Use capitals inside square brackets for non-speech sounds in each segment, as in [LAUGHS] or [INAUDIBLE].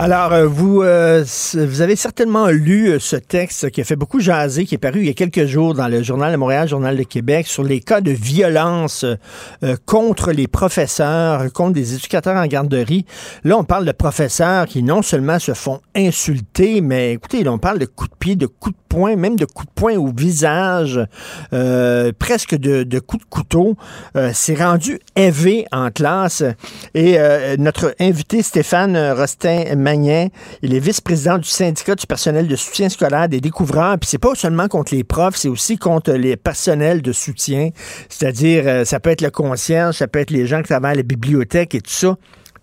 Alors, euh, vous, euh, vous avez certainement lu euh, ce texte qui a fait beaucoup jaser, qui est paru il y a quelques jours dans le Journal de Montréal, Journal de Québec, sur les cas de violence contre les professeurs, contre des éducateurs en garderie. Là, on parle de professeurs qui non seulement se font insulter, mais écoutez, là, on parle de coups de pied, de coups de poing, même de coups de poing au visage, presque de, de, coups de couteau. C'est rendu élevé en classe. Et notre invité, Stéphane Rostin, il est vice-président du syndicat du personnel de soutien scolaire des découvreurs. Puis c'est pas seulement contre les profs, c'est aussi contre les personnels de soutien. C'est-à-dire, euh, ça peut être le concierge, ça peut être les gens qui travaillent à la bibliothèque et tout ça.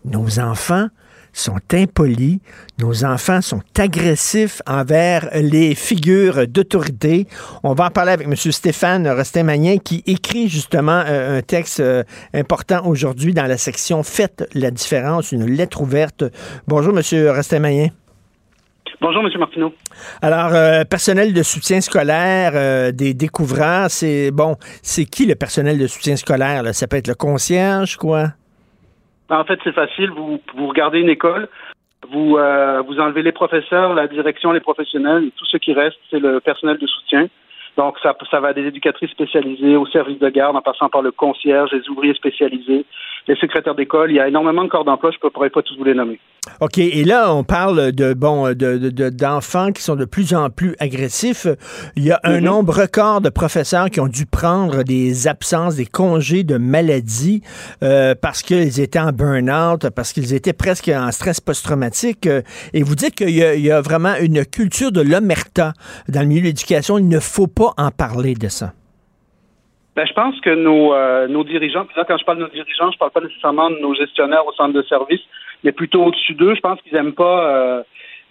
Nos enfants sont impolis, nos enfants sont agressifs envers les figures d'autorité. On va en parler avec M. Stéphane Restin-Magnin qui écrit justement euh, un texte euh, important aujourd'hui dans la section Faites la différence, une lettre ouverte. Bonjour, M. Restin-Magnin. Bonjour, M. Martineau. Alors, euh, personnel de soutien scolaire, des découvreurs, c'est bon, c'est qui le personnel de soutien scolaire? Ça peut être le concierge, quoi? En fait, c'est facile. Vous, vous regardez une école, vous, euh, vous enlevez les professeurs, la direction, les professionnels, tout ce qui reste, c'est le personnel de soutien. Donc, ça, ça va des éducatrices spécialisées au service de garde, en passant par le concierge, les ouvriers spécialisés, les secrétaires d'école. Il y a énormément de corps d'emploi, je ne pourrais pas tous vous les nommer. OK. Et là, on parle de bon de, d'enfants qui sont de plus en plus agressifs. Il y a un mhm. nombre record de professeurs qui ont dû prendre des absences, des congés de maladie euh, parce qu'ils étaient en burn-out, parce qu'ils étaient presque en stress post-traumatique. Et vous dites qu'il y, a vraiment une culture de l'omerta dans le milieu de l'éducation. Il ne faut pas en parler de ça. Ben, je pense que nos, euh, nos dirigeants, puis là, quand je parle de nos dirigeants, je parle pas nécessairement de nos gestionnaires au centre de service, mais plutôt au-dessus d'eux. Je pense qu'ils aiment pas, euh,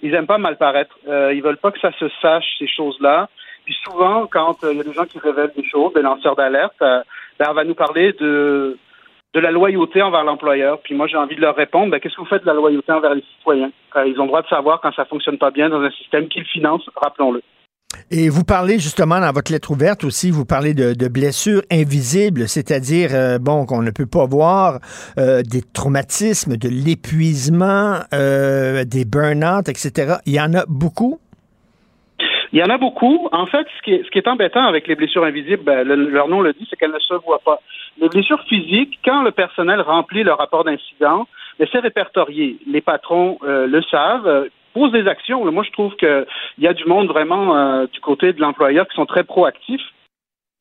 ils aiment pas mal paraître. Euh, ils veulent pas que ça se sache ces choses-là. Puis souvent, quand euh, il y a des gens qui révèlent des choses, des lanceurs d'alerte, ben, on va nous parler de de la loyauté envers l'employeur. Puis moi, j'ai envie de leur répondre, ben, qu'est-ce que vous faites de la loyauté envers les citoyens? ils ont le droit de savoir quand ça fonctionne pas bien dans un système qu'ils financent, rappelons-le. Et vous parlez justement dans votre lettre ouverte aussi, vous parlez de, blessures invisibles, c'est-à-dire, euh, bon, qu'on ne peut pas voir, euh, des traumatismes, de l'épuisement, euh, des burn-out, etc. Il y en a beaucoup? Il y en a beaucoup. En fait, ce qui est, embêtant avec les blessures invisibles, ben, leur nom le dit, c'est qu'elles ne se voient pas. Les blessures physiques, quand le personnel remplit le rapport d'incident, ben, c'est répertorié. Les patrons le savent pose des actions. Moi, je trouve qu'il y a du monde vraiment euh, du côté de l'employeur qui sont très proactifs.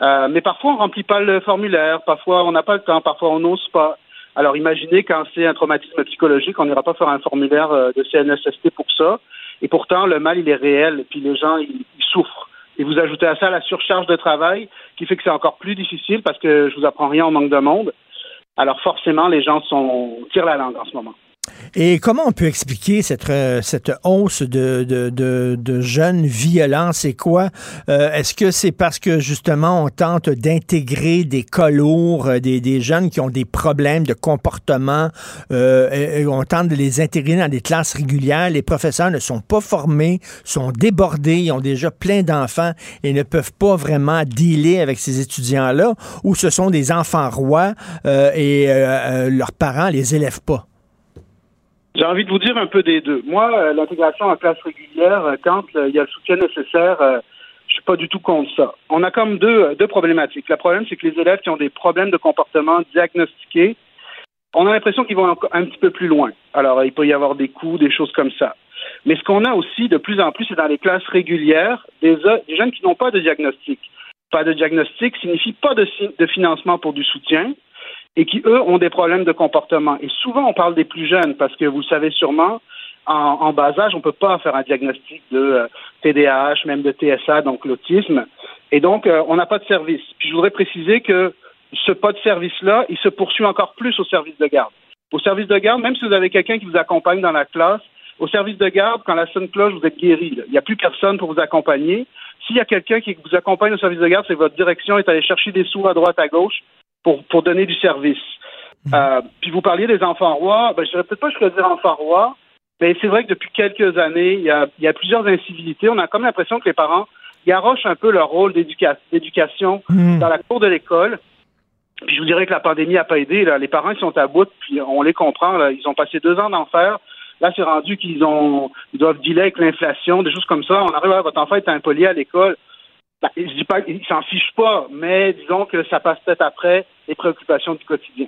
Euh, mais parfois, on ne remplit pas le formulaire, parfois, on n'a pas le temps, parfois, on n'ose pas. Alors, imaginez quand c'est un traumatisme psychologique, on n'ira pas faire un formulaire euh, de CNSST pour ça. Et pourtant, le mal, il est réel, et puis les gens, ils, souffrent. Et vous ajoutez à ça la surcharge de travail, qui fait que c'est encore plus difficile parce que je vous apprends rien, en manque de monde. Alors forcément, les gens sont tirent la langue en ce moment. Et comment on peut expliquer cette, euh, cette hausse de, de, de, jeunes violents? C'est quoi? Euh, est-ce que c'est parce que justement on tente d'intégrer des colours, euh, des, des, jeunes qui ont des problèmes de comportement, et, on tente de les intégrer dans des classes régulières? Les professeurs ne sont pas formés, sont débordés, ils ont déjà plein d'enfants et ne peuvent pas vraiment dealer avec ces étudiants-là, ou ce sont des enfants rois et leurs parents les élèvent pas? J'ai envie de vous dire un peu des deux. Moi, euh, l'intégration en classe régulière, euh, quand euh, il y a le soutien nécessaire, je suis pas du tout contre ça. On a comme deux, deux problématiques. Le problème, c'est que les élèves qui ont des problèmes de comportement diagnostiqués, on a l'impression qu'ils vont un petit peu plus loin. Alors, il peut y avoir des coups, des choses comme ça. Mais ce qu'on a aussi de plus en plus, c'est dans les classes régulières, des, des jeunes qui n'ont pas de diagnostic. Pas de diagnostic signifie pas de, de financement pour du soutien et qui, eux, ont des problèmes de comportement. Et souvent, on parle des plus jeunes parce que vous le savez sûrement, en, bas âge, on ne peut pas faire un diagnostic de TDAH, euh, même de TSA, donc l'autisme. Et donc, euh, on n'a pas de service. Puis je voudrais préciser que ce pas de service-là, il se poursuit encore plus au service de garde. Au service de garde, même si vous avez quelqu'un qui vous accompagne dans la classe, au service de garde, quand la sonne cloche, vous êtes guéri. Il n'y a plus personne pour vous accompagner. S'il y a quelqu'un qui vous accompagne au service de garde, c'est votre direction est allée chercher des sous à droite, à gauche pour, pour donner du service. Mhm. Euh, puis vous parliez des enfants rois. Ben, je dirais peut-être pas je dire enfants rois, mais c'est vrai que depuis quelques années, il y a, il y a plusieurs incivilités. On a comme l'impression que les parents garochent un peu leur rôle d'éducation hmm. dans la cour de l'école. Puis je vous dirais que la pandémie n'a pas aidé. Là. Les parents ils sont à bout, puis on les comprend. Là. Ils ont passé deux ans d'enfer. Là, c'est rendu qu'ils ont ils doivent dealer avec l'inflation, des choses comme ça. On arrive à votre enfant est impoli à l'école. Ben, je dis pas qu'ils s'en fichent pas, mais disons que ça passe peut-être après les préoccupations du quotidien.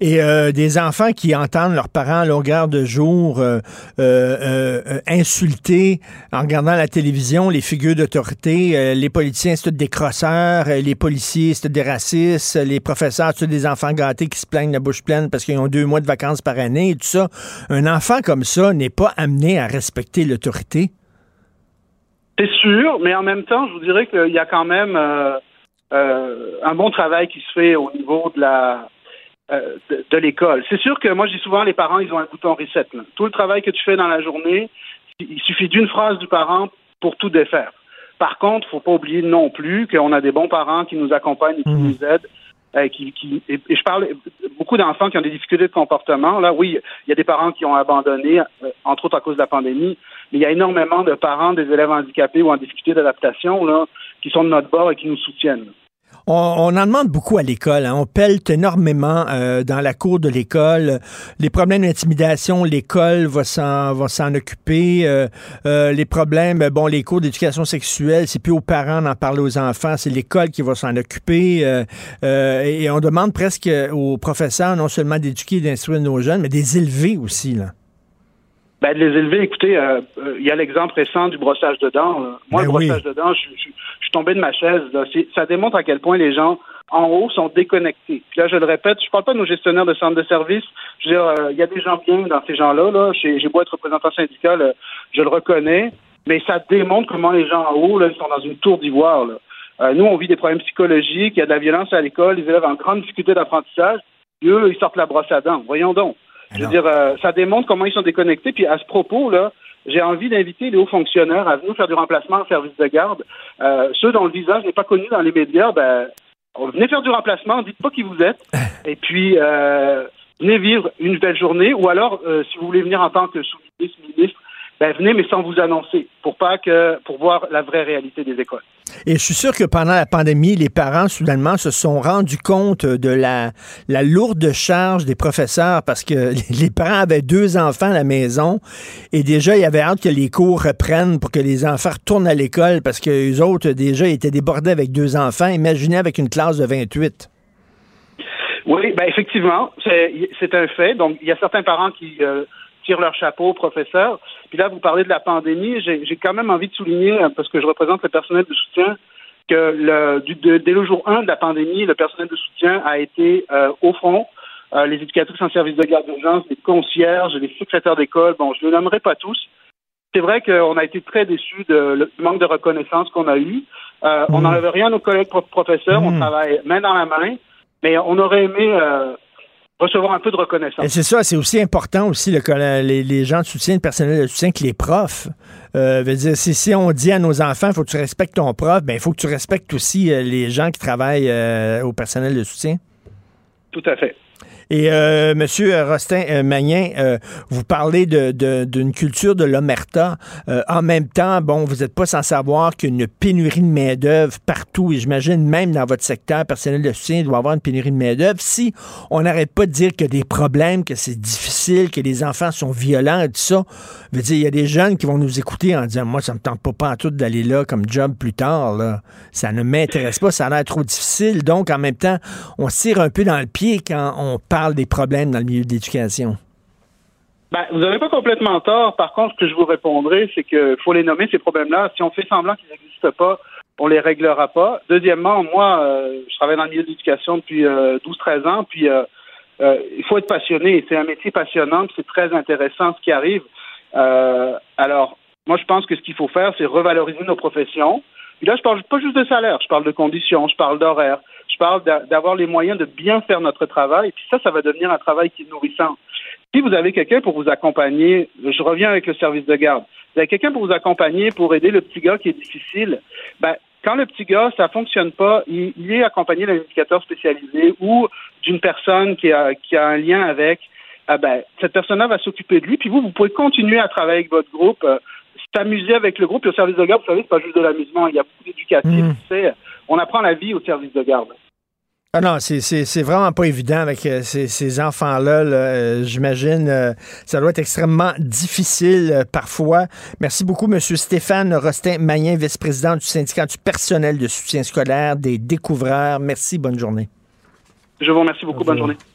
Et euh, des enfants qui entendent leurs parents à longueur de jour euh, euh, insulter en regardant la télévision les figures d'autorité, les politiciens c'est des crosseurs, les policiers c'est des racistes, les professeurs c'est des enfants gâtés qui se plaignent la bouche pleine parce qu'ils ont deux mois de vacances par année et tout ça. Un enfant comme ça n'est pas amené à respecter l'autorité. C'est sûr, mais en même temps, je vous dirais qu'il y a quand même euh, euh, un bon travail qui se fait au niveau de la euh, de, l'école. C'est sûr que moi, je dis souvent, les parents, ils ont un bouton reset. Tout le travail que tu fais dans la journée, il suffit d'une phrase du parent pour tout défaire. Par contre, faut pas oublier non plus qu'on a des bons parents qui nous accompagnent et qui mmh. nous aident. Qui, qui, et, je parle beaucoup d'enfants qui ont des difficultés de comportement. Là, oui, il y a des parents qui ont abandonné, entre autres à cause de la pandémie, mais il y a énormément de parents des élèves handicapés ou en difficulté d'adaptation là, qui sont de notre bord et qui nous soutiennent. On, en demande beaucoup à l'école. Hein. On pelte énormément euh, dans la cour de l'école. Les problèmes d'intimidation, l'école va s'en va s'en occuper. Euh, euh, les problèmes, bon, les cours d'éducation sexuelle, c'est plus aux parents d'en parler aux enfants, c'est l'école qui va s'en occuper. et on demande presque aux professeurs non seulement d'éduquer et d'instruire nos jeunes, mais des élever aussi là. Ben, de les élever, écoutez, euh, euh, il y a l'exemple récent du brossage de dents. Moi, le ben brossage de dents, je, suis tombé de ma chaise. Ça démontre à quel point les gens en haut sont déconnectés. Puis là, je le répète, je parle pas de nos gestionnaires de centres de services. Je veux dire, euh, il y a des gens bien dans ces gens-là. Là. J'ai beau être représentant syndical, je le reconnais, mais ça démontre comment les gens en haut, là, ils sont dans une tour d'ivoire. nous, on vit des problèmes psychologiques, il y a de la violence à l'école, les élèves en grande difficulté d'apprentissage. Eux, ils sortent la brosse à dents. Voyons donc. Je veux dire, euh, ça démontre comment ils sont déconnectés. Puis à ce propos, là, j'ai envie d'inviter les hauts fonctionnaires à venir faire du remplacement en service de garde. Euh, ceux dont le visage n'est pas connu dans les médias, ben, venez faire du remplacement, dites pas qui vous êtes, [LAUGHS] et puis euh, venez vivre une belle journée, ou alors, si vous voulez venir en tant que sous-ministre, ministre, ben, venez, mais sans vous annoncer, pour pas que, pour voir la vraie réalité des écoles. Et je suis sûr que pendant la pandémie, les parents, soudainement, se sont rendus compte de la, la lourde charge des professeurs parce que [LAUGHS] les parents avaient deux enfants à la maison et déjà, il y avait hâte que les cours reprennent pour que les enfants retournent à l'école parce que les autres, déjà, étaient débordés avec deux enfants. Imaginez avec une classe de 28. Oui, ben effectivement, c'est un fait. Donc, il y a certains parents qui euh, tirent leur chapeau aux professeurs. Puis là, vous parlez de la pandémie. J'ai quand même envie de souligner, euh, parce que je représente le personnel de soutien, que le, du, dès le jour 1 de la pandémie, le personnel de soutien a été euh, au front. Euh, les éducatrices en service de garde d'urgence, les concierges, les secrétaires d'école, bon, je ne les nommerai pas tous. C'est vrai qu'on a été très déçus du manque de reconnaissance qu'on a eu. On n'enlève rien à nos collègues professeurs, on mmh. travaille main dans la main, mais on aurait aimé recevoir un peu de reconnaissance. C'est ça, c'est aussi important aussi le, les, les, gens de soutien, le personnel de soutien que les profs. Euh, veut dire, si, si, on dit à nos enfants, il faut que tu respectes ton prof, ben il faut que tu respectes aussi euh, les gens qui travaillent euh, au personnel de soutien. Tout à fait. Et euh, Monsieur Rostin euh, Magnin, euh, vous parlez d'une culture de l'omerta. Euh, en même temps, bon, vous n'êtes pas sans savoir qu'il y a une pénurie de main-d'œuvre partout. Et j'imagine même dans votre secteur personnel de soutien, il doit y avoir une pénurie de main-d'œuvre. Si on n'arrête pas de dire qu'il y a des problèmes, que c'est difficile, que les enfants sont violents et tout ça, veut dire, il y a des jeunes qui vont nous écouter en disant Moi, ça me tente pas, pas en tout d'aller là comme job plus tard. Là. Ça ne m'intéresse pas, ça a l'air trop difficile. Donc, en même temps, on se tire un peu dans le pied quand on parle parle des problèmes dans le milieu de l'éducation? Ben, vous n'avez pas complètement tort. Par contre, ce que je vous répondrai, c'est qu'il faut les nommer, ces problèmes-là. Si on fait semblant qu'ils n'existent pas, on les réglera pas. Deuxièmement, moi, euh, je travaille dans le milieu de l'éducation depuis 12-13 euh, ans, puis euh, il faut être passionné. C'est un métier passionnant, c'est très intéressant ce qui arrive. alors, moi, je pense que ce qu'il faut faire, c'est revaloriser nos professions. Puis là, je parle pas juste de salaire, je parle de conditions, je parle d'horaire, je parle d'avoir les moyens de bien faire notre travail, puis ça, ça va devenir un travail qui est nourrissant. Si vous avez quelqu'un pour vous accompagner, je reviens avec le service de garde, vous avez quelqu'un pour vous accompagner, pour aider le petit gars qui est difficile, ben, quand le petit gars, ça fonctionne pas, il, est accompagné d'un éducateur spécialisé ou d'une personne qui a, qui a un lien avec, ah ben, cette personne-là va s'occuper de lui, puis vous, vous pouvez continuer à travailler avec votre groupe. S'amuser avec le groupe. Et au service de garde, vous savez, c'est pas juste de l'amusement. Il y a beaucoup d'éducatif. Mhm. On apprend la vie au service de garde. Ah non, c'est vraiment pas évident avec euh, ces, ces enfants-là. là. Euh, J'imagine euh, ça doit être extrêmement difficile parfois. Merci beaucoup, M. Stéphane Rostin-Mayen, vice-président du syndicat du personnel de soutien scolaire des découvreurs. Merci, bonne journée. Je vous remercie beaucoup. Bonne journée.